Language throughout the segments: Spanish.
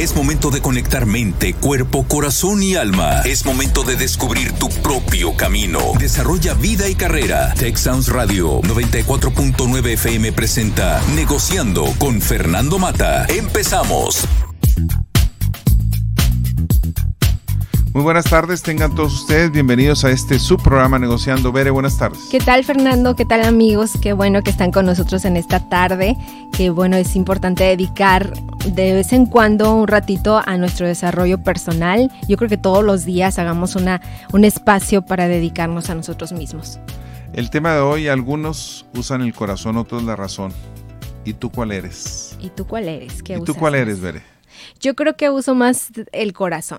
Es momento de conectar mente, cuerpo, corazón y alma. Es momento de descubrir tu propio camino. Desarrolla vida y carrera. Tech Sounds Radio 94.9 FM presenta Negociando con Fernando Mata. Empezamos. Muy buenas tardes, tengan todos ustedes bienvenidos a este subprograma Negociando. Bere, buenas tardes. ¿Qué tal Fernando? ¿Qué tal amigos? Qué bueno que están con nosotros en esta tarde. Qué bueno, es importante dedicar de vez en cuando un ratito a nuestro desarrollo personal. Yo creo que todos los días hagamos una, un espacio para dedicarnos a nosotros mismos. El tema de hoy, algunos usan el corazón, otros la razón. ¿Y tú cuál eres? ¿Y tú cuál eres? ¿Y tú cuál eres, Bere? Yo creo que uso más el corazón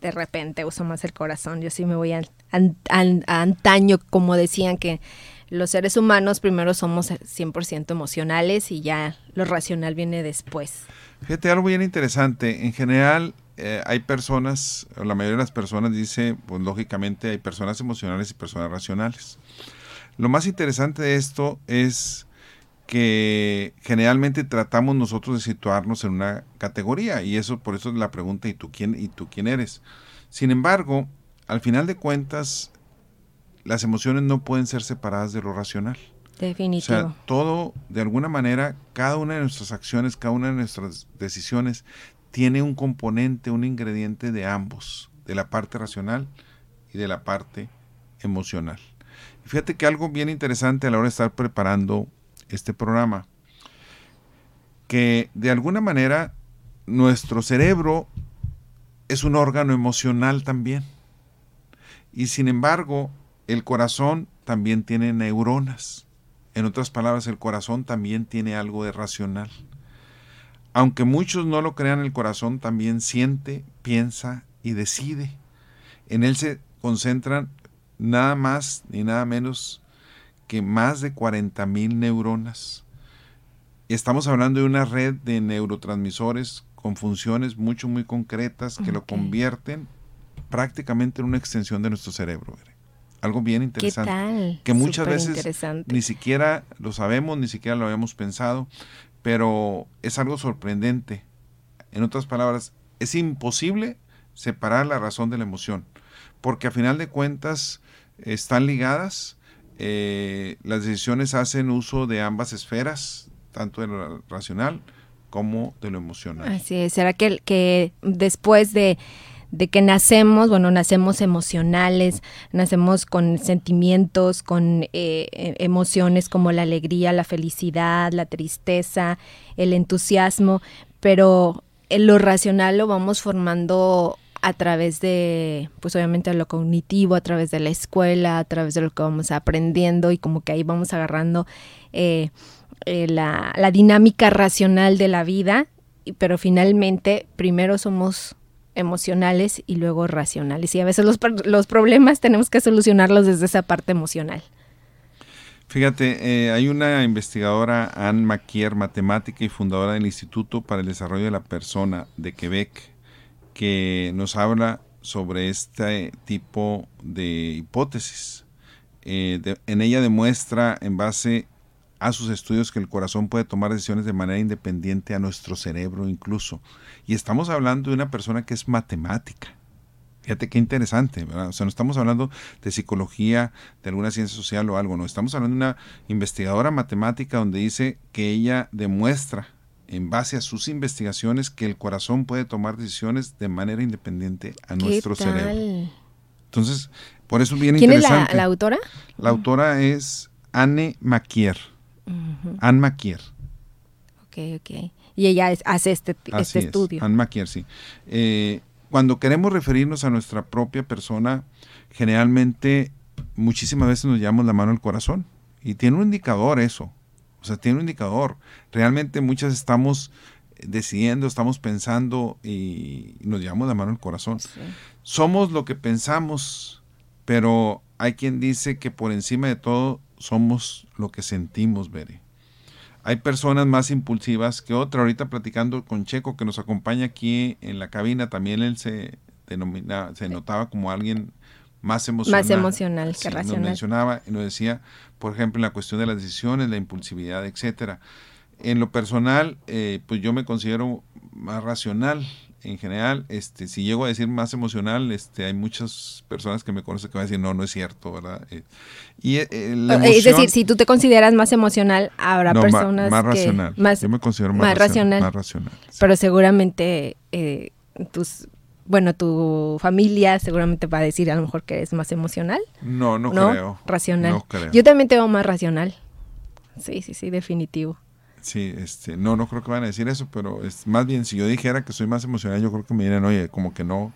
de repente uso más el corazón. Yo sí me voy a, antaño, como decían que los seres humanos primero somos 100% emocionales y ya lo racional viene después. Fíjate, algo bien interesante. En general, eh, hay personas, la mayoría de las personas dice, pues lógicamente hay personas emocionales y personas racionales. Lo más interesante de esto es que generalmente tratamos nosotros de situarnos en una categoría y eso por eso es la pregunta ¿y tú quién y tú quién eres? Sin embargo, al final de cuentas las emociones no pueden ser separadas de lo racional. Definitivo. O sea, todo de alguna manera cada una de nuestras acciones, cada una de nuestras decisiones tiene un componente, un ingrediente de ambos, de la parte racional y de la parte emocional. fíjate que algo bien interesante a la hora de estar preparando este programa, que de alguna manera nuestro cerebro es un órgano emocional también. Y sin embargo, el corazón también tiene neuronas. En otras palabras, el corazón también tiene algo de racional. Aunque muchos no lo crean, el corazón también siente, piensa y decide. En él se concentran nada más ni nada menos que más de 40.000 neuronas. Estamos hablando de una red de neurotransmisores con funciones mucho, muy concretas que lo convierten prácticamente en una extensión de nuestro cerebro. Algo bien interesante. Que muchas veces ni siquiera lo sabemos, ni siquiera lo habíamos pensado, pero es algo sorprendente. En otras palabras, es imposible separar la razón de la emoción, porque a final de cuentas están ligadas eh, las decisiones hacen uso de ambas esferas, tanto de lo racional como de lo emocional. Así es, será que, que después de, que nacemos, bueno, nacemos emocionales, nacemos con sentimientos, con eh, e, emociones como la alegría, la felicidad, la tristeza, el entusiasmo, pero en lo racional lo vamos formando a través de, pues obviamente lo cognitivo, a través de la escuela, a través de lo que vamos aprendiendo y como que ahí vamos agarrando eh, eh, la, dinámica racional de la vida, pero finalmente primero somos emocionales y luego racionales. Y a veces los, los problemas tenemos que solucionarlos desde esa parte emocional. Fíjate, eh, hay una investigadora, Anne Maquier, matemática y fundadora del Instituto para el Desarrollo de la Persona de Quebec, que nos habla sobre este tipo de hipótesis. Eh, en ella demuestra en base a sus estudios que el corazón puede tomar decisiones de manera independiente a nuestro cerebro incluso. Y estamos hablando de una persona que es matemática. Fíjate qué interesante, ¿verdad? O sea, no estamos hablando de psicología, de alguna ciencia social o algo, no. Estamos hablando de una investigadora matemática donde dice que ella demuestra en base a sus investigaciones que el corazón puede tomar decisiones de manera independiente a nuestro cerebro. Entonces, por eso es bien interesante. ¿Quién es la, autora? La autora es Anne Maquier. Anne Maquier. Ok, ok. Y ella hace este, este estudio. Anne Maquier, sí. Eh, cuando queremos referirnos a nuestra propia persona, generalmente muchísimas veces nos llevamos la mano al corazón. Y tiene un indicador eso. O sea, tiene un indicador. Realmente muchas estamos decidiendo, estamos pensando y nos llevamos la mano al corazón. Somos lo que pensamos, pero hay quien dice que por encima de todo somos lo que sentimos, Bere. Hay personas más impulsivas que otra. Ahorita platicando con Checo, que nos acompaña aquí en la cabina, también él se denomina, se notaba como alguien más emocional. Más emocional que racional. Nos mencionaba y nos decía, por ejemplo, en la cuestión de las decisiones, la impulsividad, etcétera. En lo personal, eh, pues yo me considero más racional en general, este, si llego a decir más emocional, este, hay muchas personas que me conocen que van a decir, no, no es cierto, ¿verdad? Eh, y, eh, es decir, si tú te consideras más emocional, habrá personas más, que... racional. Más, Yo me considero más, racional. Más racional Pero seguramente tus bueno, tu familia seguramente va a decir a lo mejor que eres más emocional. No, no, creo. Racional. No creo. Yo también te veo más racional. Sí, sí, sí, definitivo. Sí, este, no, no creo que van a decir eso, pero es más bien si yo dijera que soy más emocional, yo creo que me dirían, oye, como que no,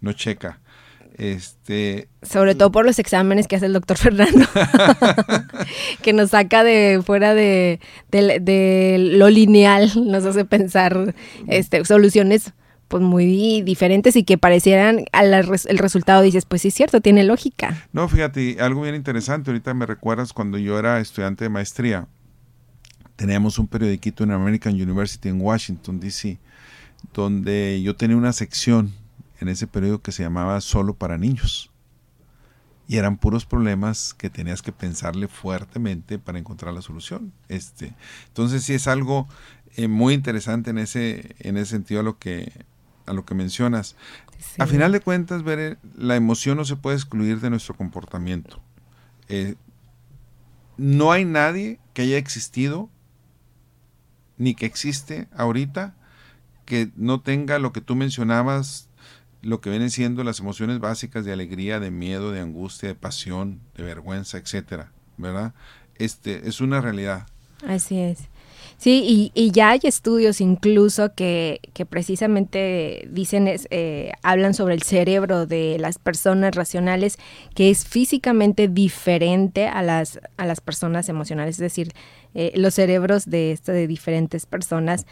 no checa. Este, Sobre todo por los exámenes que hace el doctor Fernando, que nos saca de fuera de, de, lo lineal, nos hace pensar este, soluciones pues muy diferentes y que parecieran al el resultado dices, pues sí es cierto, tiene lógica. No, fíjate, algo bien interesante, ahorita me recuerdas cuando yo era estudiante de maestría, teníamos un periodiquito en American University en Washington, D.C., donde yo tenía una sección en ese periódico que se llamaba Solo para Niños. Y eran puros problemas que tenías que pensarle fuertemente para encontrar la solución. Este, entonces sí es algo eh, muy interesante en ese, en ese sentido a lo que, a lo que mencionas. A final de cuentas, ver la emoción no se puede excluir de nuestro comportamiento. Eh, no hay nadie que haya existido, ni que existe ahorita, que no tenga lo que tú mencionabas, lo que vienen siendo las emociones básicas de alegría, de miedo, de angustia, de pasión, de vergüenza, etcétera, ¿verdad? Este es una realidad. Así es. Sí, y, ya hay estudios incluso que, precisamente dicen, eh, hablan sobre el cerebro de las personas racionales, que es físicamente diferente a las, a las personas emocionales, es decir, eh, los cerebros de, de diferentes personas.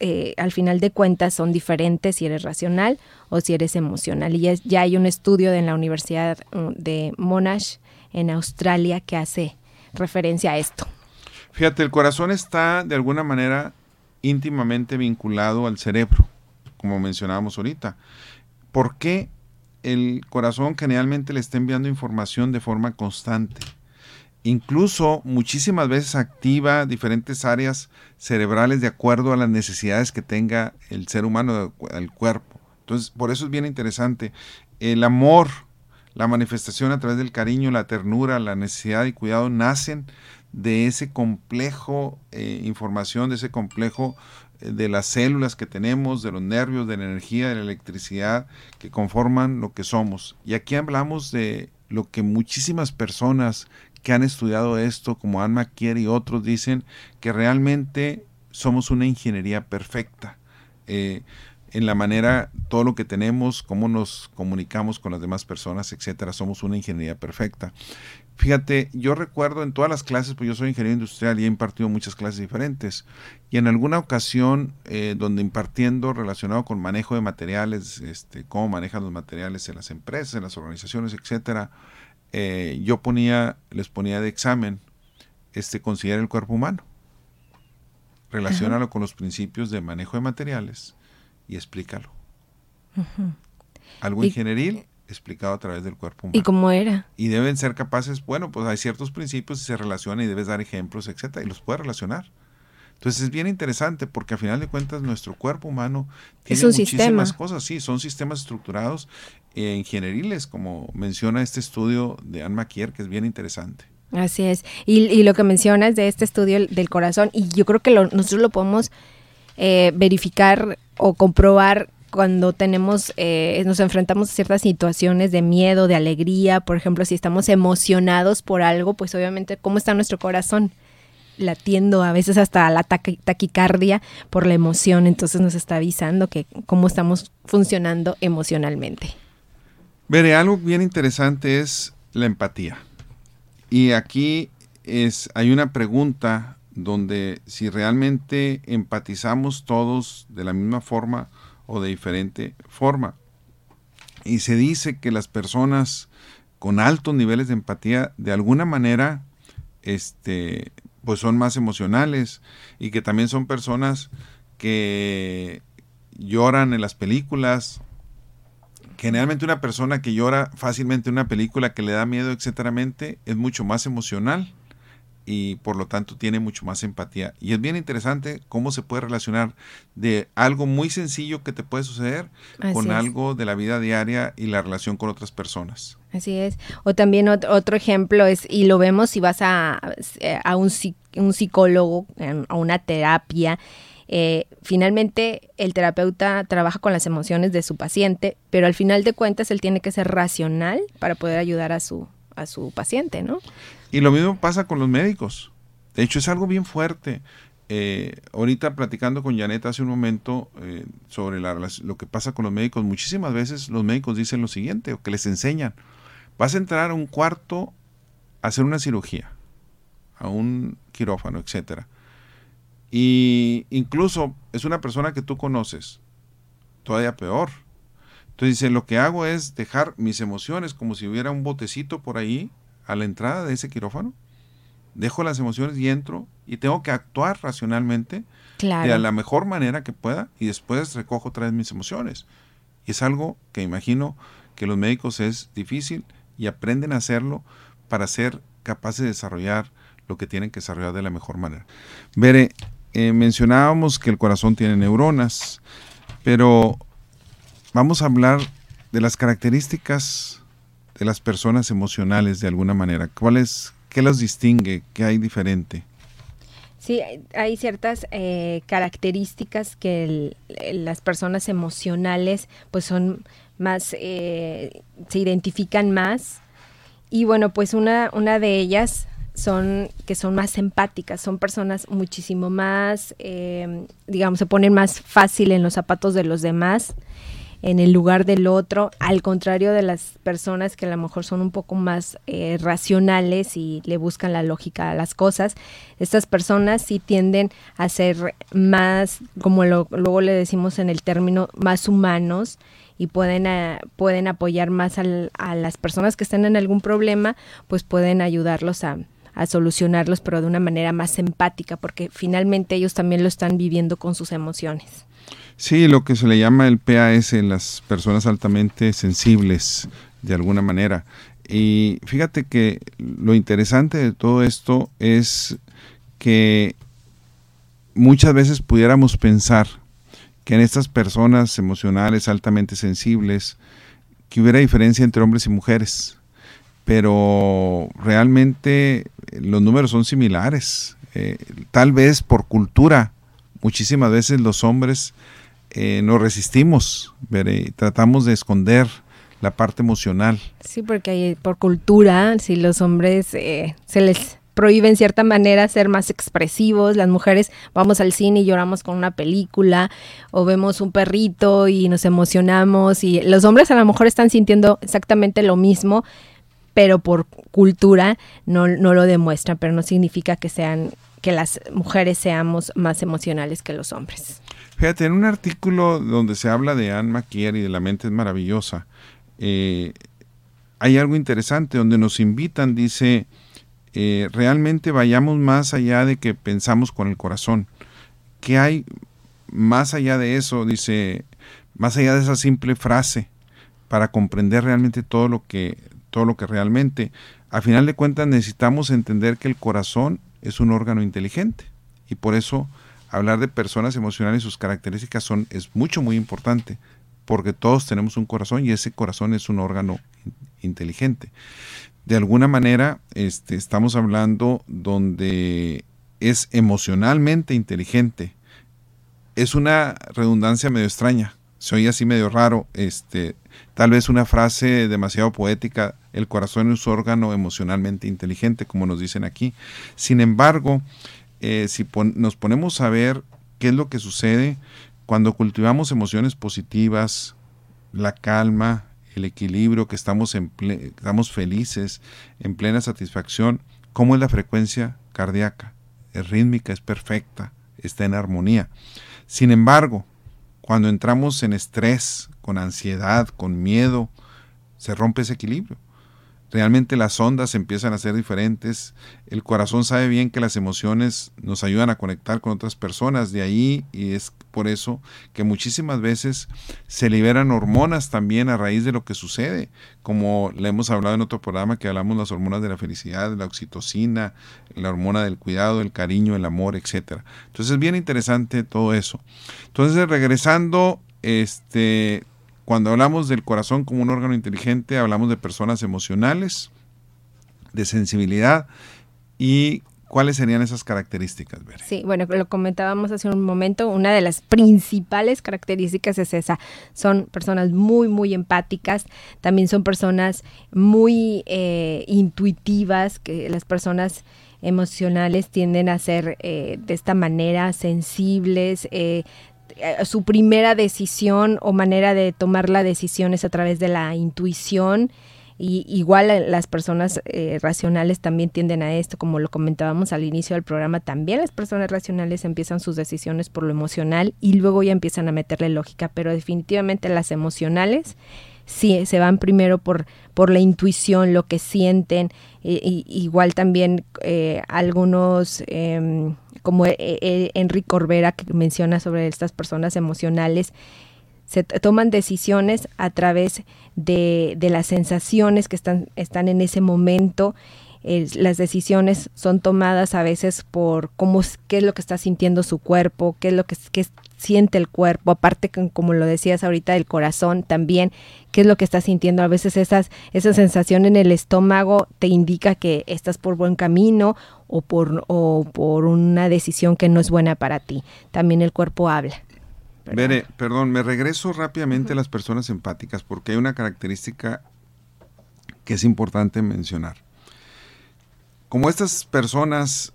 Eh, al final de cuentas son diferentes si eres racional o si eres emocional. Y ya, hay un estudio en la Universidad mm, de Monash en Australia que hace referencia a esto. Fíjate, el corazón está de alguna manera íntimamente vinculado al cerebro, como mencionábamos ahorita. ¿Por qué el corazón generalmente le está enviando información de forma constante? Incluso muchísimas veces activa diferentes áreas cerebrales de acuerdo a las necesidades que tenga el ser humano, el cuerpo. Entonces, por eso es bien interesante. El amor, la manifestación a través del cariño, la ternura, la necesidad y cuidado nacen de ese complejo eh, información, de ese complejo eh, de las células que tenemos, de los nervios, de la energía, de la electricidad que conforman lo que somos. Y aquí hablamos de lo que muchísimas personas que han estudiado esto, como Anne McKier y otros, dicen que realmente somos una ingeniería perfecta. Eh, en la manera, todo lo que tenemos, cómo nos comunicamos con las demás personas, etcétera, somos una ingeniería perfecta. Fíjate, yo recuerdo en todas las clases, pues yo soy ingeniero industrial y he impartido muchas clases diferentes. Y en alguna ocasión, eh, donde impartiendo relacionado con manejo de materiales, este, cómo manejan los materiales en las empresas, en las organizaciones, etcétera, eh, yo ponía, les ponía de examen, este, considera el cuerpo humano. Relacionalo con los principios de manejo de materiales y explícalo. Algo ingenieril explicado a través del cuerpo humano. ¿Y cómo era? Y deben ser capaces, bueno, pues hay ciertos principios y se relacionan y debes dar ejemplos, etcétera, y los puedes relacionar. Entonces es bien interesante porque a final de cuentas nuestro cuerpo humano tiene muchísimas cosas, sí, son sistemas estructurados e ingenieriles, como menciona este estudio de Anne Maquier, que es bien interesante. Así es. Y, lo que mencionas de este estudio del corazón, y yo creo que nosotros lo podemos eh, verificar o comprobar cuando tenemos, eh, nos enfrentamos a ciertas situaciones de miedo, de alegría, por ejemplo, si estamos emocionados por algo, pues obviamente, ¿cómo está nuestro corazón? latiendo a veces hasta la taquicardia por la emoción, entonces nos está avisando que cómo estamos funcionando emocionalmente. Veré, algo bien interesante es la empatía. Y aquí es, hay una pregunta donde si realmente empatizamos todos de la misma forma o de diferente forma. Y se dice que las personas con altos niveles de empatía de alguna manera este, pues son más emocionales y que también son personas que lloran en las películas. Generalmente una persona que llora fácilmente en una película que le da miedo, etcétera, es mucho más emocional y por lo tanto tiene mucho más empatía. Y es bien interesante cómo se puede relacionar de algo muy sencillo que te puede suceder con algo de la vida diaria y la relación con otras personas. Así es. O también otro ejemplo es, y lo vemos si vas a, a un, un psicólogo, a una terapia, eh, finalmente el terapeuta trabaja con las emociones de su paciente, pero al final de cuentas él tiene que ser racional para poder ayudar a su, a su paciente, ¿no? Y lo mismo pasa con los médicos. De hecho, es algo bien fuerte. Eh, ahorita platicando con Janet hace un momento eh, sobre lo que pasa con los médicos, muchísimas veces los médicos dicen lo siguiente, o que les enseñan, vas a entrar a un cuarto a hacer una cirugía, a un quirófano, etcétera. Y incluso es una persona que tú conoces, todavía peor. Entonces dice, lo que hago es dejar mis emociones como si hubiera un botecito por ahí a la entrada de ese quirófano. Dejo las emociones y entro y tengo que actuar racionalmente de la mejor manera que pueda y después recojo otra vez mis emociones. Y es algo que imagino que los médicos es difícil y aprenden a hacerlo para ser capaces de desarrollar lo que tienen que desarrollar de la mejor manera. Veré, eh, mencionábamos que el corazón tiene neuronas, pero vamos a hablar de las características de las personas emocionales de alguna manera. ¿Cuáles, qué los distingue? ¿Qué hay diferente? Sí, hay ciertas eh, características que las personas emocionales pues son más, eh, se identifican más. Y bueno, pues una, una de ellas son que son más empáticas, son personas muchísimo más, eh, digamos, se ponen más fácil en los zapatos de los demás, en el lugar del otro, al contrario de las personas que a lo mejor son un poco más eh, racionales y le buscan la lógica a las cosas. Estas personas sí tienden a ser más, como luego le decimos en el término, más humanos y pueden, eh, pueden apoyar más a las personas que están en algún problema, pues pueden ayudarlos a, a solucionarlos, pero de una manera más empática, porque finalmente ellos también lo están viviendo con sus emociones. Sí, lo que se le llama el PAS, las personas altamente sensibles, de alguna manera. Y fíjate que lo interesante de todo esto es que muchas veces pudiéramos pensar que en estas personas emocionales altamente sensibles, que hubiera diferencia entre hombres y mujeres pero realmente los números son similares. Eh, tal vez por cultura, muchísimas veces los hombres eh, nos resistimos, tratamos de esconder la parte emocional. Sí, porque por cultura, si los hombres se les prohíbe en cierta manera ser más expresivos, las mujeres vamos al cine y lloramos con una película o vemos un perrito y nos emocionamos y los hombres a lo mejor están sintiendo exactamente lo mismo, pero por cultura no, no lo demuestran, pero no significa que sean que las mujeres seamos más emocionales que los hombres. Fíjate, en un artículo donde se habla de Anne McKeer y de la mente es maravillosa, eh, hay algo interesante donde nos invitan, dice, eh, realmente vayamos más allá de que pensamos con el corazón. ¿Qué hay más allá de eso? Dice, más allá de esa simple frase, para comprender realmente todo lo que todo lo que realmente. A final de cuentas necesitamos entender que el corazón es un órgano inteligente y por eso hablar de personas emocionales y sus características son es mucho muy importante porque todos tenemos un corazón y ese corazón es un órgano inteligente. De alguna manera este, estamos hablando donde es emocionalmente inteligente. Es una redundancia medio extraña, se oye así medio raro, este, tal vez una frase demasiado poética, el corazón es un órgano emocionalmente inteligente, como nos dicen aquí. Sin embargo, eh, si nos ponemos a ver qué es lo que sucede cuando cultivamos emociones positivas, la calma, el equilibrio, que estamos, estamos felices, en plena satisfacción, ¿cómo es la frecuencia cardíaca? Es rítmica, es perfecta, está en armonía. Sin embargo, cuando entramos en estrés, con ansiedad, con miedo, se rompe ese equilibrio. Realmente las ondas empiezan a ser diferentes. El corazón sabe bien que las emociones nos ayudan a conectar con otras personas. De ahí, y es por eso que muchísimas veces se liberan hormonas también a raíz de lo que sucede. Como le hemos hablado en otro programa que hablamos las hormonas de la felicidad, la oxitocina, la hormona del cuidado, el cariño, el amor, etc. Entonces es bien interesante todo eso. Entonces regresando, este cuando hablamos del corazón como un órgano inteligente, hablamos de personas emocionales, de sensibilidad y ¿Cuáles serían esas características? Sí, bueno, lo comentábamos hace un momento, una de las principales características es esa, son personas muy, muy empáticas, también son personas muy eh, intuitivas, que las personas emocionales tienden a ser eh, de esta manera sensibles, eh, su primera decisión o manera de tomar la decisión es a través de la intuición. Y igual eh, las personas eh, racionales también tienden a esto, como lo comentábamos al inicio del programa, también las personas racionales empiezan sus decisiones por lo emocional y luego ya empiezan a meterle lógica, pero definitivamente las emocionales sí se van primero por, por la intuición, lo que sienten, igual también algunos em, como eh, eh, Enrique Corbera que menciona sobre estas personas emocionales, se toman decisiones a través de, las sensaciones que están, en ese momento. las decisiones son tomadas a veces por cómo, qué es lo que está sintiendo su cuerpo, qué es lo que, siente el cuerpo, aparte como lo decías ahorita del corazón también, qué es lo que estás sintiendo. A veces esas, esa sensación en el estómago te indica que estás por buen camino o por, o por una decisión que no es buena para ti. También el cuerpo habla. perdón, me regreso rápidamente a las personas empáticas porque hay una característica que es importante mencionar. Como estas personas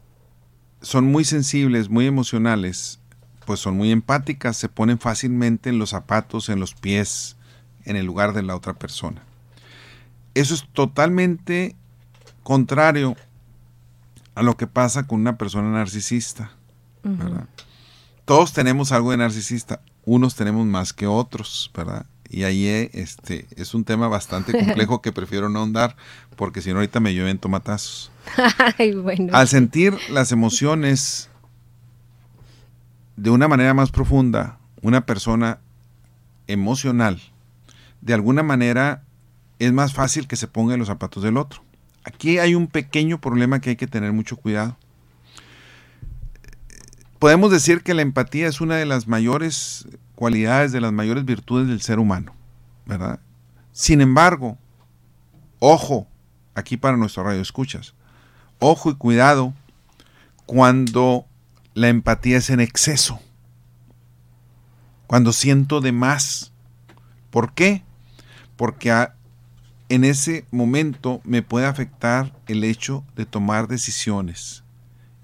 son muy sensibles, muy emocionales, pues son muy empáticas, se ponen fácilmente en los zapatos, en los pies, en el lugar de la otra persona. Eso es totalmente contrario a lo que pasa con una persona narcisista. Todos tenemos algo de narcisista, unos tenemos más que otros, ¿verdad? Y ahí este, es un tema bastante complejo que prefiero no ahondar, porque si no ahorita me llueven tomatazos. Al sentir las emociones de una manera más profunda, una persona emocional, de alguna manera es más fácil que se ponga en los zapatos del otro. Aquí hay un pequeño problema que hay que tener mucho cuidado. Podemos decir que la empatía es una de las mayores cualidades, de las mayores virtudes del ser humano, ¿verdad? Sin embargo, ojo, aquí para nuestro radio escuchas, ojo y cuidado cuando la empatía es en exceso. Cuando siento de más. ¿Por qué? Porque en ese momento me puede afectar el hecho de tomar decisiones.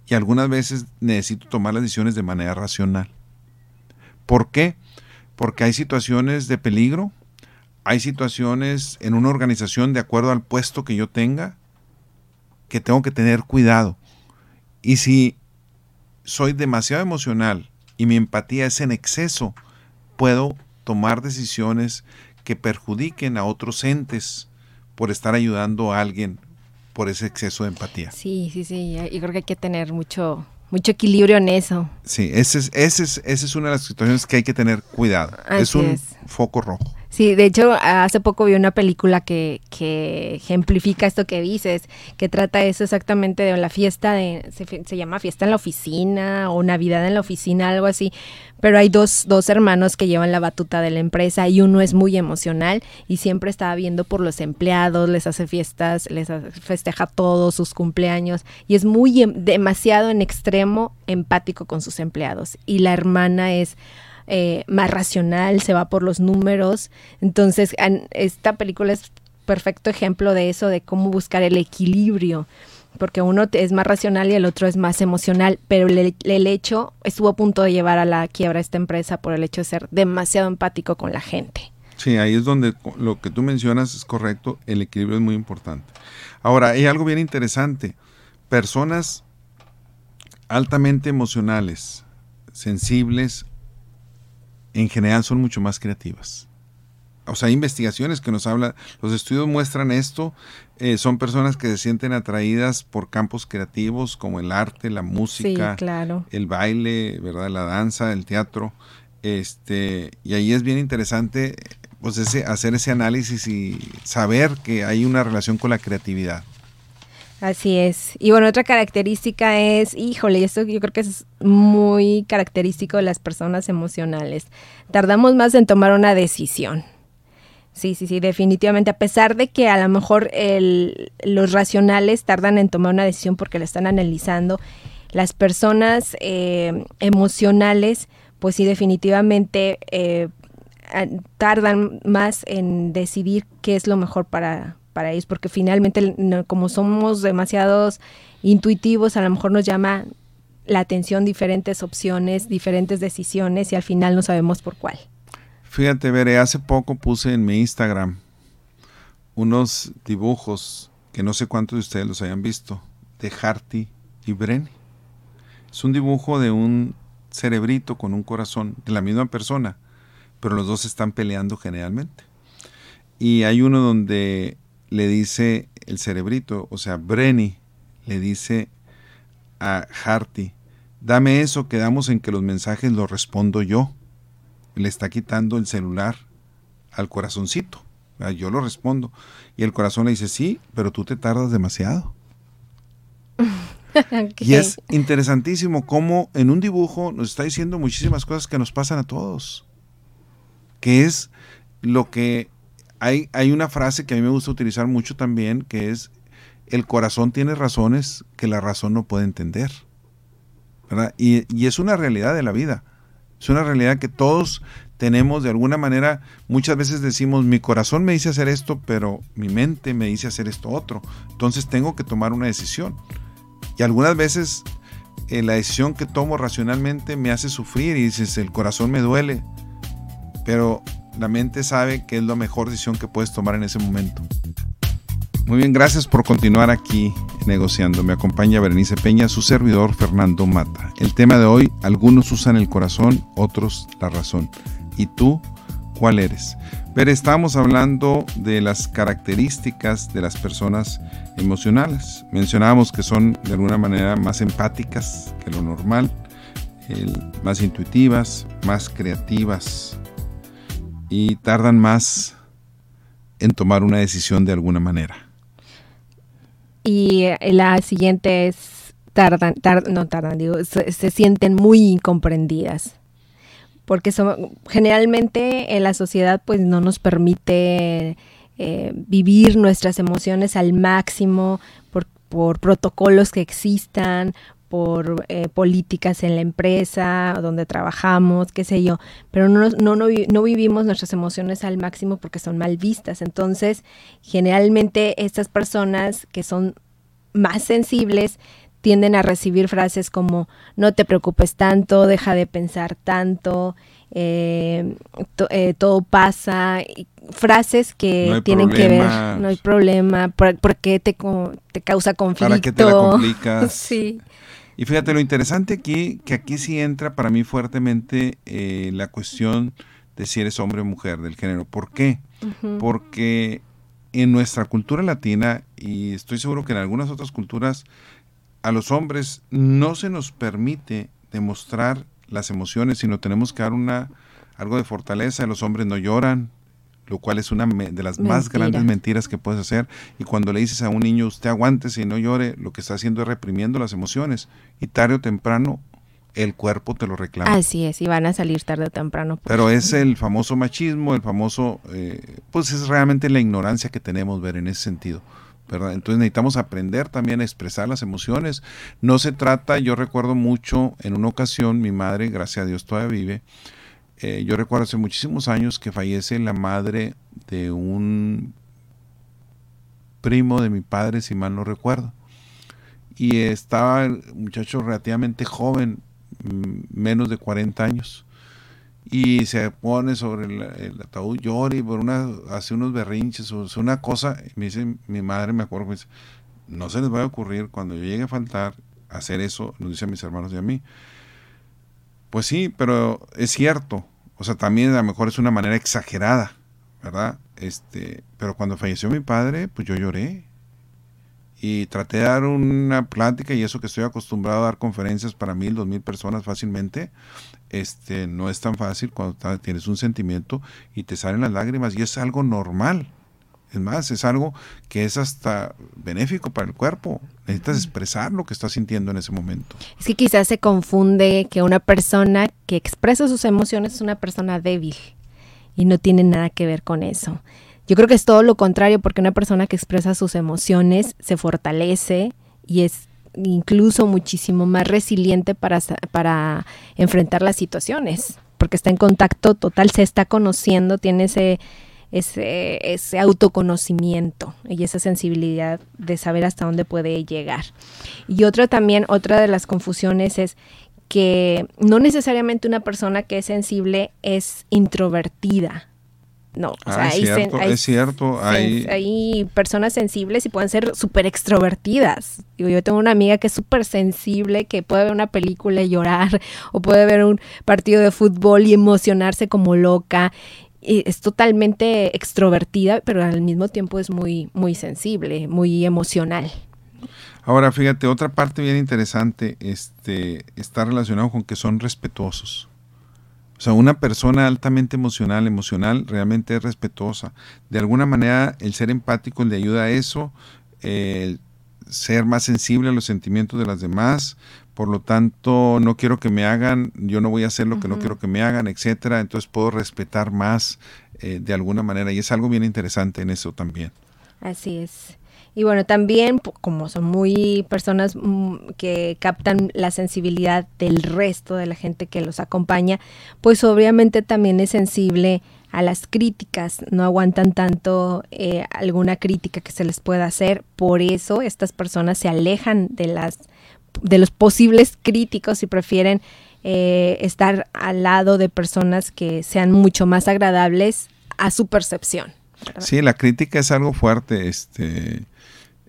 Y algunas veces necesito tomar las decisiones de manera racional. ¿Por qué? Porque hay situaciones de peligro, hay situaciones en una organización de acuerdo al puesto que yo tenga, que tengo que tener cuidado. Y si soy demasiado emocional y mi empatía es en exceso, puedo tomar decisiones que perjudiquen a otros entes por estar ayudando a alguien por ese exceso de empatía. Sí, sí, sí, yo creo que hay que tener mucho, mucho equilibrio en eso. Sí, ese es, ese es, esa es una de las situaciones que hay que tener cuidado. es un foco rojo. Sí, de hecho, hace poco vi una película que, que ejemplifica esto que dices, que trata eso exactamente de la fiesta, de, se, llama fiesta en la oficina o Navidad en la oficina, algo así, pero hay dos, dos hermanos que llevan la batuta de la empresa y uno es muy emocional y siempre está viendo por los empleados, les hace fiestas, les festeja todos sus cumpleaños y es muy em, demasiado en extremo empático con sus empleados y la hermana es eh, más racional, se va por los números. Entonces, esta película es perfecto ejemplo de eso, de cómo buscar el equilibrio, porque uno es más racional y el otro es más emocional, pero el, hecho estuvo a punto de llevar a la quiebra esta empresa por el hecho de ser demasiado empático con la gente. Sí, ahí es donde lo que tú mencionas es correcto, el equilibrio es muy importante. Ahora, hay algo bien interesante, personas altamente emocionales, sensibles, en general son mucho más creativas. o sea, hay investigaciones que nos hablan, los estudios muestran esto, eh, son personas que se sienten atraídas por campos creativos como el arte, la música, el baile, ¿verdad? La danza, el teatro. Este, y ahí es bien interesante pues ese, hacer ese análisis y saber que hay una relación con la creatividad. Así es. Y bueno, otra característica es, híjole, esto yo creo que es muy característico de las personas emocionales. Tardamos más en tomar una decisión. Sí, sí, sí, definitivamente. A pesar de que a lo mejor los racionales tardan en tomar una decisión porque la están analizando, las personas eh, emocionales, pues sí, definitivamente eh, tardan más en decidir qué es lo mejor para, para ellos, porque finalmente como somos demasiados intuitivos, a lo mejor nos llama la atención diferentes opciones, diferentes decisiones y al final no sabemos por cuál. Fíjate, Veré, hace poco puse en mi Instagram unos dibujos que no sé cuántos de ustedes los hayan visto, de Harty y Bren. Es un dibujo de un cerebrito con un corazón, de la misma persona, pero los dos están peleando generalmente. Y hay uno donde le dice el cerebrito, o sea, Brenny, le dice a Harty, dame eso, quedamos en que los mensajes los respondo yo. Le está quitando el celular al corazoncito. Yo lo respondo. Y el corazón le dice, sí, pero tú te tardas demasiado. Y es interesantísimo cómo en un dibujo nos está diciendo muchísimas cosas que nos pasan a todos. Que es lo que hay, una frase que a mí me gusta utilizar mucho también, que es, el corazón tiene razones que la razón no puede entender. Y, y, es una realidad de la vida. Es una realidad que todos tenemos de alguna manera, muchas veces decimos, mi corazón me dice hacer esto, pero mi mente me dice hacer esto otro. Entonces tengo que tomar una decisión. Y algunas veces eh, la decisión que tomo racionalmente me hace sufrir y dices, el corazón me duele. Pero la mente sabe que es la mejor decisión que puedes tomar en ese momento. Muy bien, gracias por continuar aquí negociando. Me acompaña Berenice Peña, su servidor Fernando Mata. El tema de hoy, algunos usan el corazón, otros la razón. ¿Y tú cuál eres? Pero estamos hablando de las características de las personas emocionales. Mencionábamos que son de alguna manera más empáticas que lo normal, más intuitivas, más creativas, y tardan más en tomar una decisión de alguna manera. Y eh, la siguiente es, tardan, no tardan, digo, se, sienten muy incomprendidas. Porque son, generalmente en la sociedad pues no nos permite eh, vivir nuestras emociones al máximo por, por protocolos que existan, por eh, políticas en la empresa, donde trabajamos, qué sé yo, pero no, no, no, vivimos nuestras emociones al máximo porque son mal vistas. Entonces, generalmente estas personas que son más sensibles tienden a recibir frases como no te preocupes tanto, deja de pensar tanto, eh, eh, todo pasa, frases que tienen que ver, no hay problema, ¿por, qué te, te, causa conflicto? ¿Para qué te la complicas? sí. Y fíjate lo interesante aquí, que aquí sí entra para mí fuertemente eh, la cuestión de si eres hombre o mujer, del género. ¿Por qué? Porque en nuestra cultura latina, y estoy seguro que en algunas otras culturas, a los hombres no se nos permite demostrar las emociones, sino tenemos que dar una algo de fortaleza. Los hombres no lloran, lo cual es una de las más grandes mentiras que puedes hacer. Y cuando le dices a un niño, usted aguántese y no llore, lo que está haciendo es reprimiendo las emociones. Y tarde o temprano el cuerpo te lo reclama. Así es, y van a salir tarde o temprano. Pues. Pero es el famoso machismo, el famoso, eh, pues es realmente la ignorancia que tenemos ver en ese sentido. ¿verdad? Entonces necesitamos aprender también a expresar las emociones. No se trata, yo recuerdo mucho, en una ocasión mi madre, gracias a Dios todavía vive, eh, yo recuerdo hace muchísimos años que fallece la madre de un primo de mi padre, si mal no recuerdo. Y estaba el muchacho relativamente joven, mm, menos de 40 años. Y se pone sobre el, ataúd, llora y por una, hace unos berrinches, o una cosa. Me dice mi madre, me acuerdo, me dice, no se les va a ocurrir cuando yo llegue a faltar hacer eso, nos dice a mis hermanos y a mí. Pues sí, pero es cierto. O sea, también a lo mejor es una manera exagerada, ¿verdad? Este, pero cuando falleció mi padre, pues yo lloré. Y traté de dar una plática y eso que estoy acostumbrado a dar conferencias para mil, dos mil personas fácilmente, este, no es tan fácil cuando tienes un sentimiento y te salen las lágrimas y es algo normal. Es más, es algo que es hasta benéfico para el cuerpo. Necesitas expresar lo que estás sintiendo en ese momento. Es que quizás se confunde que una persona que expresa sus emociones es una persona débil y no tiene nada que ver con eso. Yo creo que es todo lo contrario porque una persona que expresa sus emociones se fortalece y es incluso muchísimo más resiliente para, para enfrentar las situaciones, porque está en contacto total, se está conociendo, tiene ese, ese, ese autoconocimiento y esa sensibilidad de saber hasta dónde puede llegar. Y otra también, otra de las confusiones es que no necesariamente una persona que es sensible es introvertida. No, o ah, sea, es cierto, hay, hay, personas sensibles y pueden ser súper extrovertidas. yo tengo una amiga que es súper sensible, que puede ver una película y llorar, o puede ver un partido de fútbol y emocionarse como loca es totalmente extrovertida, pero al mismo tiempo es muy, muy sensible, muy emocional. Ahora, fíjate, otra parte bien interesante este, está relacionado con que son respetuosos. O sea, una persona altamente emocional, emocional, realmente es respetuosa. De alguna manera, el ser empático le ayuda a eso, el ser más sensible a los sentimientos de las demás, por lo tanto no quiero que me hagan, yo no voy a hacer lo que no quiero que me hagan, etcétera, entonces puedo respetar más eh, de alguna manera y es algo bien interesante en eso también. Así es. Y bueno, también como son muy personas mm, que captan la sensibilidad del resto de la gente que los acompaña, pues obviamente también es sensible a las críticas, no aguantan tanto eh, alguna crítica que se les pueda hacer, por eso estas personas se alejan de las de los posibles críticos y prefieren eh, estar al lado de personas que sean mucho más agradables a su percepción. Sí, la crítica es algo fuerte, este,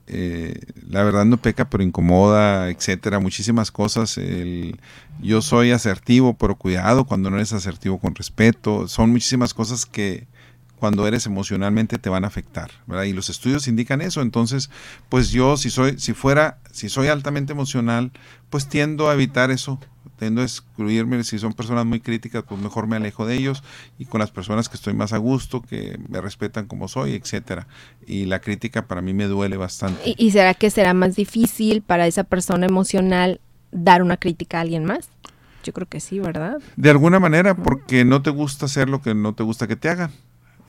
eh, la verdad no peca pero incomoda, etcétera, muchísimas cosas. El, yo soy asertivo, pero cuidado cuando no eres asertivo con respeto. Son muchísimas cosas que, cuando eres emocionalmente te van a afectar, ¿verdad? Y los estudios indican eso, entonces, pues yo si soy si fuera si soy altamente emocional, pues tiendo a evitar eso, tiendo a excluirme, si son personas muy críticas, pues mejor me alejo de ellos y con las personas que estoy más a gusto, que me respetan como soy, etcétera. Y la crítica para mí me duele bastante. ¿Y, y será que será más difícil para esa persona emocional dar una crítica a alguien más? Yo creo que sí, ¿verdad? De alguna manera, porque no te gusta hacer lo que no te gusta que te hagan.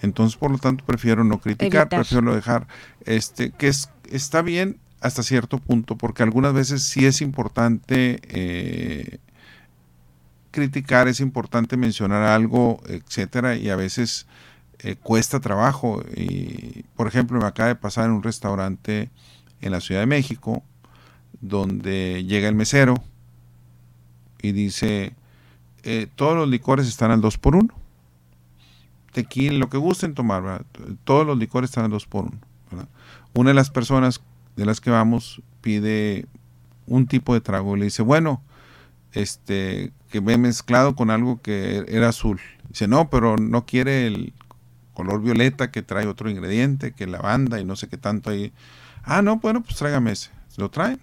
Entonces, por lo tanto, prefiero no criticar, prefiero dejar, este, que es, está bien hasta cierto punto, porque algunas veces sí es importante eh, criticar, es importante mencionar algo, etcétera, y a veces eh, cuesta trabajo. Y, por ejemplo, me acaba de pasar en un restaurante en la Ciudad de México, donde llega el mesero y dice, eh, todos los licores están al 2 por 1 tequila, lo que gusten tomar, todos los licores están a dos por uno. Una de las personas de las que vamos pide un tipo de trago y le dice, bueno, este, que ve mezclado con algo que era azul. Dice, no, pero no quiere el color violeta que trae otro ingrediente, que lavanda y no sé qué tanto ahí. Ah, no, bueno, pues tráigame ese. Lo traen.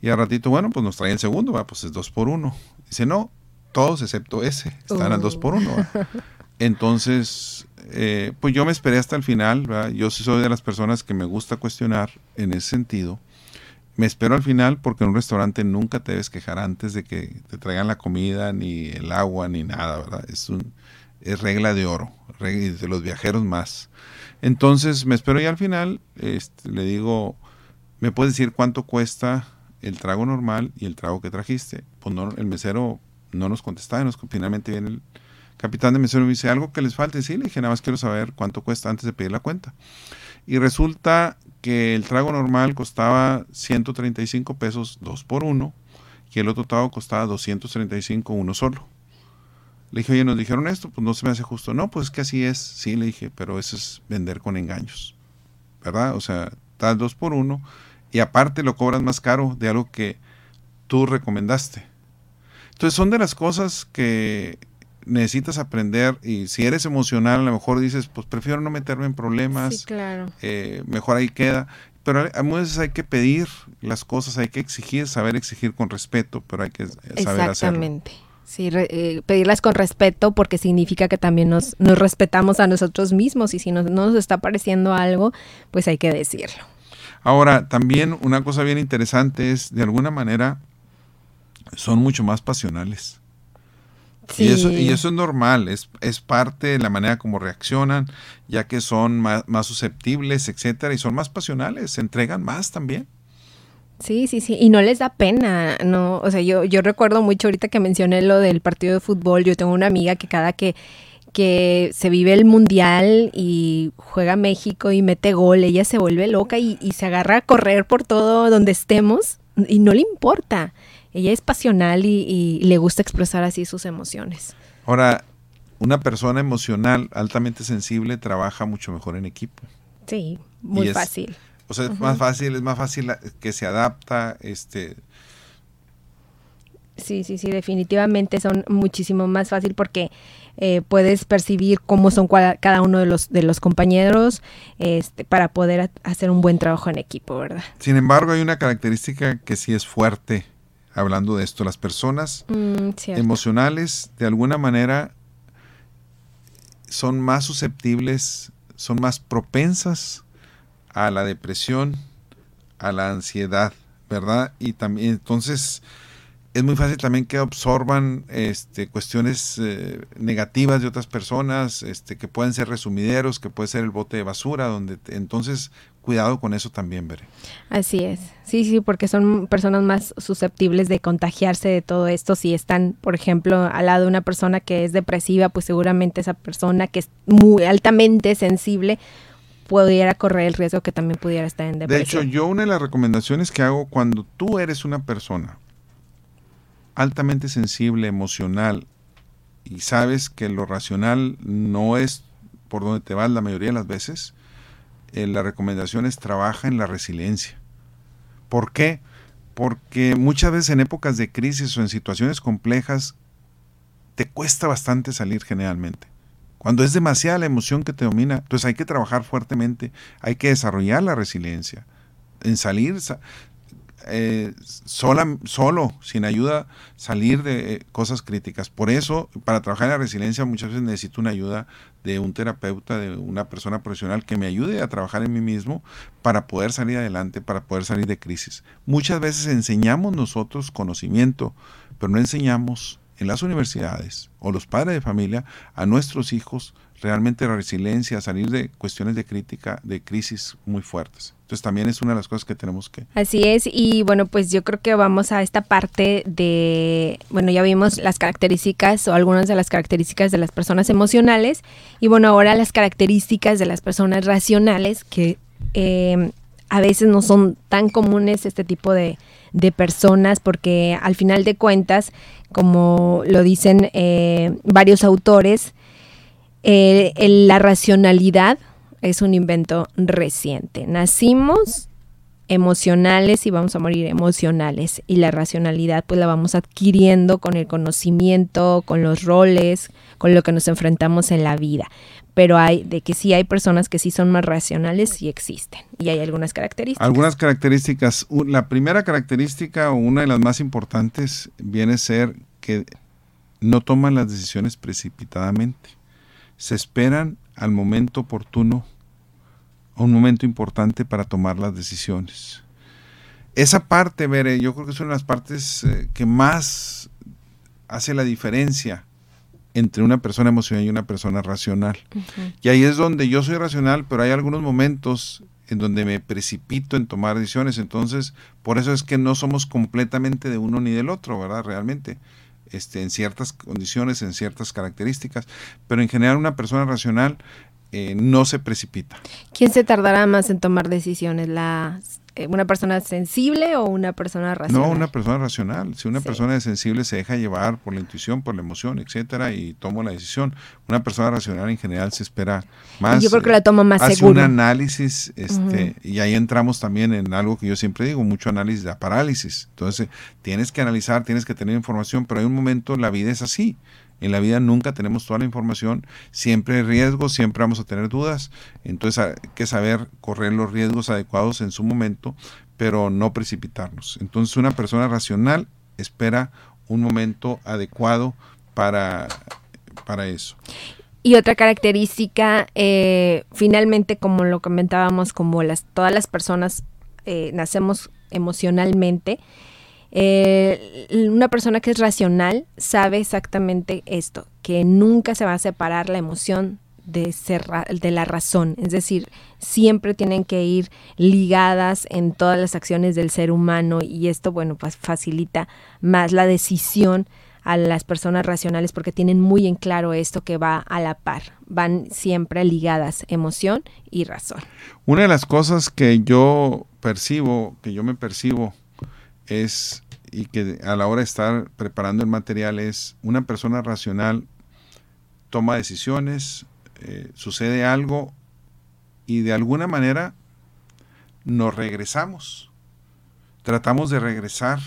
Y al ratito, bueno, pues nos trae el segundo, pues es dos por uno. Dice, no, todos excepto ese, están al dos por uno. Entonces, eh, pues yo me esperé hasta el final, yo sí soy de las personas que me gusta cuestionar en ese sentido. Me espero al final porque en un restaurante nunca te debes quejar antes de que te traigan la comida, ni el agua, ni nada, ¿verdad? Es, un, es regla de oro, regla de los viajeros más. Entonces me espero ya al final, este, le digo, ¿me puedes decir cuánto cuesta el trago normal y el trago que trajiste? Pues no, el mesero no nos contestaba, nos, finalmente viene el, capitán de mesero me dice, ¿algo que les falte? Sí, le dije, nada más quiero saber cuánto cuesta antes de pedir la cuenta. Y resulta que el trago normal costaba 135 pesos, dos por uno, y el otro trago costaba 235, uno solo. Le dije, oye, nos dijeron esto, pues no se me hace justo. No, pues es que así es. Sí, le dije, pero eso es vender con engaños. ¿Verdad? O sea, tal dos por uno y aparte lo cobras más caro de algo que tú recomendaste. Entonces son de las cosas que necesitas aprender y si eres emocional a lo mejor dices, pues prefiero no meterme en problemas, sí, claro. eh, mejor ahí queda. Pero a veces hay que pedir las cosas, hay que exigir, saber exigir con respeto, pero hay que saber hacerlo. Exactamente. Sí, re, eh, pedirlas con respeto porque significa que también nos, nos respetamos a nosotros mismos y si no nos está pareciendo algo, pues hay que decirlo. Ahora, también una cosa bien interesante es, de alguna manera, son mucho más pasionales. Sí. Y, eso, y eso es normal, es, es parte de la manera como reaccionan, ya que son más, más susceptibles, etcétera, y son más pasionales, se entregan más también. Sí, sí, sí, y no les da pena, no, o sea, yo, yo recuerdo mucho ahorita que mencioné lo del partido de fútbol, yo tengo una amiga que cada que, que se vive el mundial y juega México y mete gol, ella se vuelve loca y, y se agarra a correr por todo donde estemos y no le importa, ella es pasional y, y le gusta expresar así sus emociones. Ahora, una persona emocional altamente sensible trabaja mucho mejor en equipo. Sí, muy es, fácil. O sea, es uh -huh. más fácil, es más fácil que se adapta, este... Sí, sí, sí, definitivamente son muchísimo más fácil porque eh, puedes percibir cómo son cada uno de los de los compañeros este, para poder hacer un buen trabajo en equipo, ¿verdad? Sin embargo, hay una característica que sí es fuerte hablando de esto. Las personas mm, emocionales, de alguna manera, son más susceptibles, son más propensas a la depresión, a la ansiedad, ¿verdad? Y también entonces es muy fácil también que absorban este, cuestiones eh, negativas de otras personas, este, que pueden ser resumideros, que puede ser el bote de basura, donde te, entonces cuidado con eso también, Veré. Así es, sí, sí, porque son personas más susceptibles de contagiarse de todo esto. Si están, por ejemplo, al lado de una persona que es depresiva, pues seguramente esa persona que es muy altamente sensible pudiera correr el riesgo que también pudiera estar en depresión. De hecho, yo una de las recomendaciones que hago cuando tú eres una persona altamente sensible, emocional, y sabes que lo racional no es por donde te vas la mayoría de las veces, eh, la recomendación es trabaja en la resiliencia. ¿Por qué? Porque muchas veces en épocas de crisis o en situaciones complejas te cuesta bastante salir generalmente. Cuando es demasiada la emoción que te domina, entonces hay que trabajar fuertemente, hay que desarrollar la resiliencia, en salir eh, sola, solo, sin ayuda, salir de eh, cosas críticas. Por eso, para trabajar en la resiliencia muchas veces necesito una ayuda de un terapeuta, de una persona profesional que me ayude a trabajar en mí mismo para poder salir adelante, para poder salir de crisis. Muchas veces enseñamos nosotros conocimiento, pero no enseñamos en las universidades o los padres de familia a nuestros hijos realmente la resiliencia, salir de cuestiones de crítica, de crisis muy fuertes. Entonces también es una de las cosas que tenemos que... Así es, y bueno, pues yo creo que vamos a esta parte de, bueno, ya vimos las características o algunas de las características de las personas emocionales, y bueno, ahora las características de las personas racionales, que eh, a veces no son tan comunes este tipo de, de personas, porque al final de cuentas, como lo dicen eh, varios autores, eh, la racionalidad es un invento reciente. Nacimos emocionales y vamos a morir emocionales y la racionalidad pues la vamos adquiriendo con el conocimiento, con los roles, con lo que nos enfrentamos en la vida. Pero hay de que sí hay personas que sí son más racionales y existen y hay algunas características. Algunas características. La primera característica o una de las más importantes viene a ser que no toman las decisiones precipitadamente. Se esperan al momento oportuno, a un momento importante para tomar las decisiones. Esa parte, Bere, yo creo que es una de las partes eh, que más hace la diferencia entre una persona emocional y una persona racional. Uh -huh. Y ahí es donde yo soy racional, pero hay algunos momentos en donde me precipito en tomar decisiones. Entonces, por eso es que no somos completamente de uno ni del otro, ¿verdad? Realmente. Este, en ciertas condiciones, en ciertas características, pero en general una persona racional eh, no se precipita. ¿Quién se tardará más en tomar decisiones? ¿La, eh, ¿Una persona sensible o una persona racional? No, una persona racional. Si una sí. persona es sensible se deja llevar por la intuición, por la emoción, etcétera, y toma la decisión. Una persona racional en general se espera más. Yo creo que la toma más hace seguro. un análisis, este, uh -huh. y ahí entramos también en algo que yo siempre digo, mucho análisis de parálisis. Entonces, tienes que analizar, tienes que tener información, pero hay un momento, la vida es así En la vida nunca tenemos toda la información, siempre hay riesgos, siempre vamos a tener dudas, entonces hay que saber correr los riesgos adecuados en su momento, pero no precipitarnos. Entonces una persona racional espera un momento adecuado para, para eso. Y otra característica, eh, finalmente, como lo comentábamos, como las, todas las personas eh, nacemos emocionalmente, eh, una persona que es racional sabe exactamente esto, que nunca se va a separar la emoción de, de la razón, es decir, siempre tienen que ir ligadas en todas las acciones del ser humano y esto, bueno, pues facilita más la decisión a las personas racionales porque tienen muy en claro esto que va a la par, van siempre ligadas emoción y razón. Una de las cosas que yo percibo, que yo me percibo es, y que a la hora de estar preparando el material es, una persona racional toma decisiones, eh, sucede algo y de alguna manera nos regresamos. Tratamos de regresar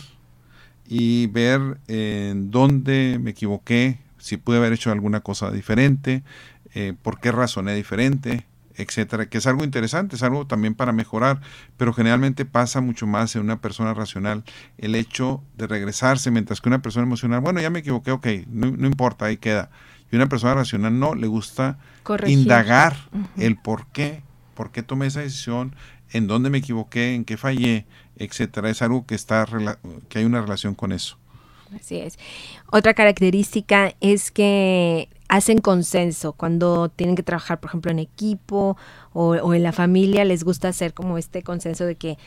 y ver en dónde me equivoqué, si pude haber hecho alguna cosa diferente, eh, por qué razoné diferente, etcétera, que es algo interesante, es algo también para mejorar, pero generalmente pasa mucho más en una persona racional el hecho de regresarse, mientras que una persona emocional, bueno, ya me equivoqué, ok, no, importa, ahí queda. Y una persona racional no, le gusta indagar el por qué, por qué tomé esa decisión, en dónde me equivoqué, en qué fallé, etcétera. Es algo que está que hay una relación con eso. Así es. Otra característica es que hacen consenso cuando tienen que trabajar, por ejemplo, en equipo o, en la familia, les gusta hacer como este consenso de que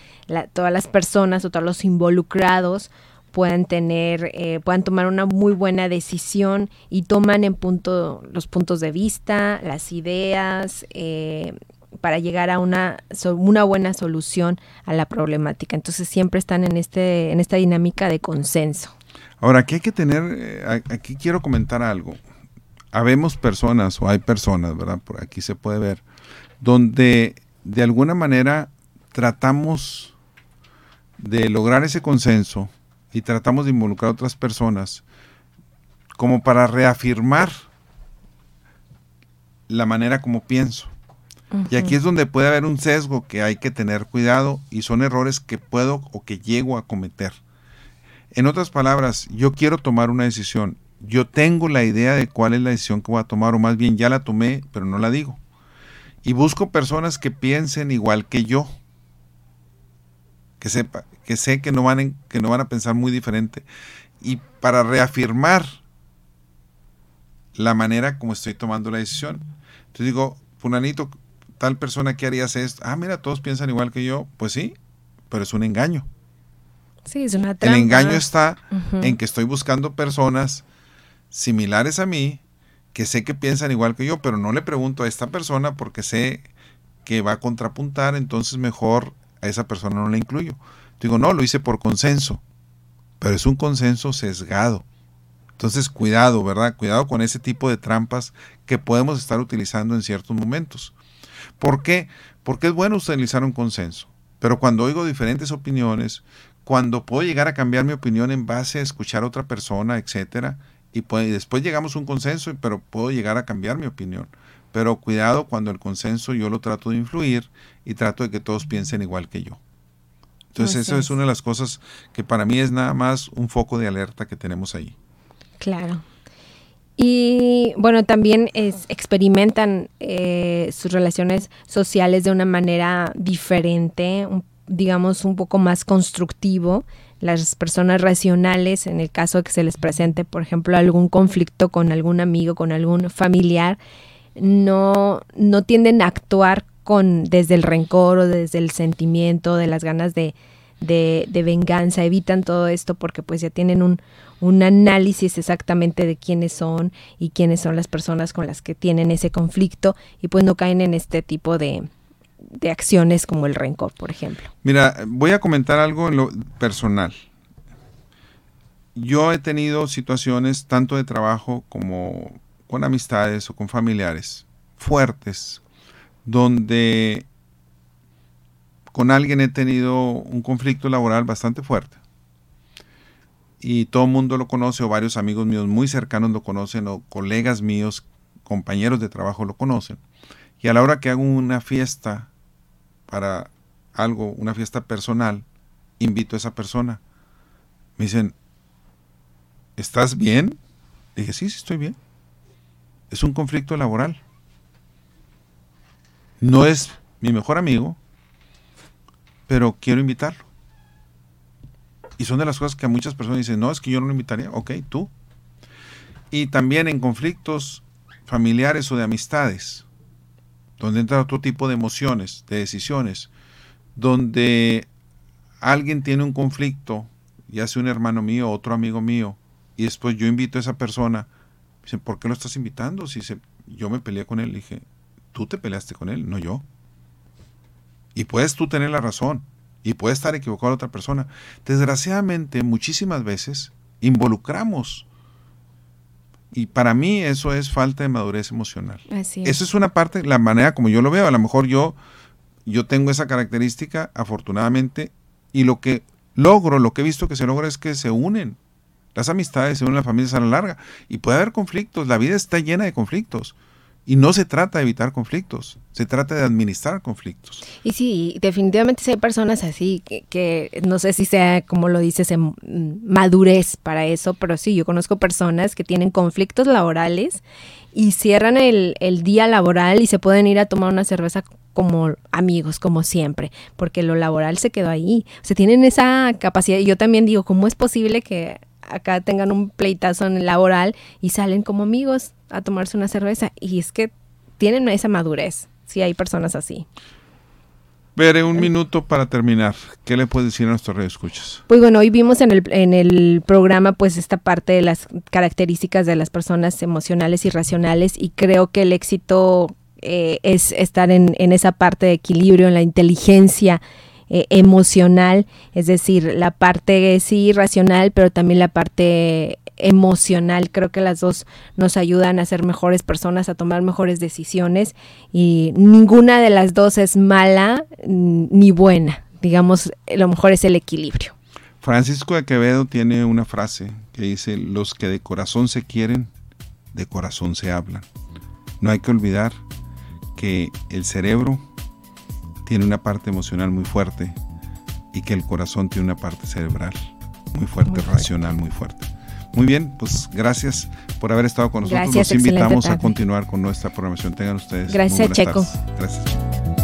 todas las personas o todos los involucrados puedan tener, eh, puedan tomar una muy buena decisión y toman en punto los puntos de vista, las ideas, eh, para llegar a una, una buena solución a la problemática. Entonces siempre están en, este, en esta dinámica de consenso. Ahora, aquí hay que tener, eh, aquí quiero comentar algo habemos personas o hay personas, ¿verdad? Por aquí se puede ver, donde de alguna manera tratamos de lograr ese consenso y tratamos de involucrar a otras personas como para reafirmar la manera como pienso. Y aquí es donde puede haber un sesgo que hay que tener cuidado y son errores que puedo o que llego a cometer. En otras palabras, yo quiero tomar una decisión yo tengo la idea de cuál es la decisión que voy a tomar, o más bien ya la tomé, pero no la digo. Y busco personas que piensen igual que yo. Que sepa, que sé que no van, que no van a pensar muy diferente. Y para reafirmar la manera como estoy tomando la decisión. Entonces digo, Funanito, tal persona que harías esto. Ah, mira, todos piensan igual que yo. Pues sí, pero es un engaño. Sí, es una trampa. El engaño está en que estoy buscando personas similares a mí, que sé que piensan igual que yo, pero no le pregunto a esta persona porque sé que va a contrapuntar, entonces mejor a esa persona no la incluyo. Digo, no, lo hice por consenso, pero es un consenso sesgado. Entonces, cuidado, ¿verdad? Cuidado con ese tipo de trampas que podemos estar utilizando en ciertos momentos. ¿Por qué? Porque es bueno utilizar un consenso. Pero cuando oigo diferentes opiniones, cuando puedo llegar a cambiar mi opinión en base a escuchar a otra persona, etcétera, y, pues, después llegamos a un consenso, pero puedo llegar a cambiar mi opinión. Pero cuidado cuando el consenso yo lo trato de influir y trato de que todos piensen igual que yo. Entonces eso es una de las cosas que para mí es nada más un foco de alerta que tenemos ahí. Claro. Y bueno, también es, experimentan eh, sus relaciones sociales de una manera diferente, digamos un poco más constructivo las personas racionales, en el caso de que se les presente, por ejemplo, algún conflicto con algún amigo, con algún familiar, no, no tienden a actuar con desde el rencor o desde el sentimiento, de las ganas de, de, venganza, evitan todo esto porque pues ya tienen un, un análisis exactamente de quiénes son y quiénes son las personas con las que tienen ese conflicto y pues no caen en este tipo de, de acciones como el rencor, por ejemplo. Mira, voy a comentar algo en lo personal. Yo he tenido situaciones tanto de trabajo como con amistades o con familiares fuertes, donde con alguien he tenido un conflicto laboral bastante fuerte. y todo el mundo lo conoce o varios amigos míos muy cercanos lo conocen o colegas míos, compañeros de trabajo lo conocen. Y a la hora que hago una fiesta para algo, una fiesta personal, invito a esa persona. Me dicen, ¿estás bien? dije, sí, sí, estoy bien. Es un conflicto laboral. No es mi mejor amigo, pero quiero invitarlo. Y son de las cosas que a muchas personas dicen, no, es que yo no lo invitaría. Ok, tú. Y también en conflictos familiares o de amistades, donde entra otro tipo de emociones, de decisiones, donde alguien tiene un conflicto, ya sea un hermano mío, otro amigo mío, y después yo invito a esa persona, dicen, ¿por qué lo estás invitando? Si yo me peleé con él, le dije, tú te peleaste con él, no yo. Y puedes tú tener la razón, y puede estar equivocado la otra persona. Desgraciadamente, muchísimas veces involucramos. Y para mí eso es falta de madurez emocional. Eso es una parte, la manera como yo lo veo. A lo mejor yo, yo tengo esa característica, afortunadamente, y lo que logro, lo que he visto que se logra es que se unen. Las amistades se unen las familias a la larga. Y puede haber conflictos, la vida está llena de conflictos. Y no se trata de evitar conflictos, se trata de administrar conflictos. Y sí, definitivamente si hay personas así que, no sé si sea, como lo dices, en madurez para eso, pero sí, yo conozco personas que tienen conflictos laborales y cierran el, el día laboral y se pueden ir a tomar una cerveza como amigos, como siempre, porque lo laboral se quedó ahí. O sea, tienen esa capacidad. Y yo también digo, ¿cómo es posible que acá tengan un pleitazo en el laboral y salen como amigos a tomarse una cerveza. Y es que tienen esa madurez, si hay personas así. Veré un minuto para terminar. ¿Qué le puedes decir a nuestros escuchas? Pues bueno, hoy vimos en el, en el programa pues esta parte de las características de las personas emocionales y racionales y creo que el éxito eh, es estar en, en esa parte de equilibrio, en la inteligencia eh, emocional, es decir, la parte sí racional, pero también la parte emocional. Creo que las dos nos ayudan a ser mejores personas, a tomar mejores decisiones y ninguna de las dos es mala ni buena. Digamos, lo mejor es el equilibrio. Francisco de Quevedo tiene una frase que dice, los que de corazón se quieren, de corazón se hablan. No hay que olvidar que el cerebro tiene una parte emocional muy fuerte y que el corazón tiene una parte cerebral muy fuerte, racional muy fuerte. Muy bien, pues gracias por haber estado con nosotros. Gracias, Los invitamos a continuar con nuestra programación. Tengan ustedes. Gracias, Checo. Gracias,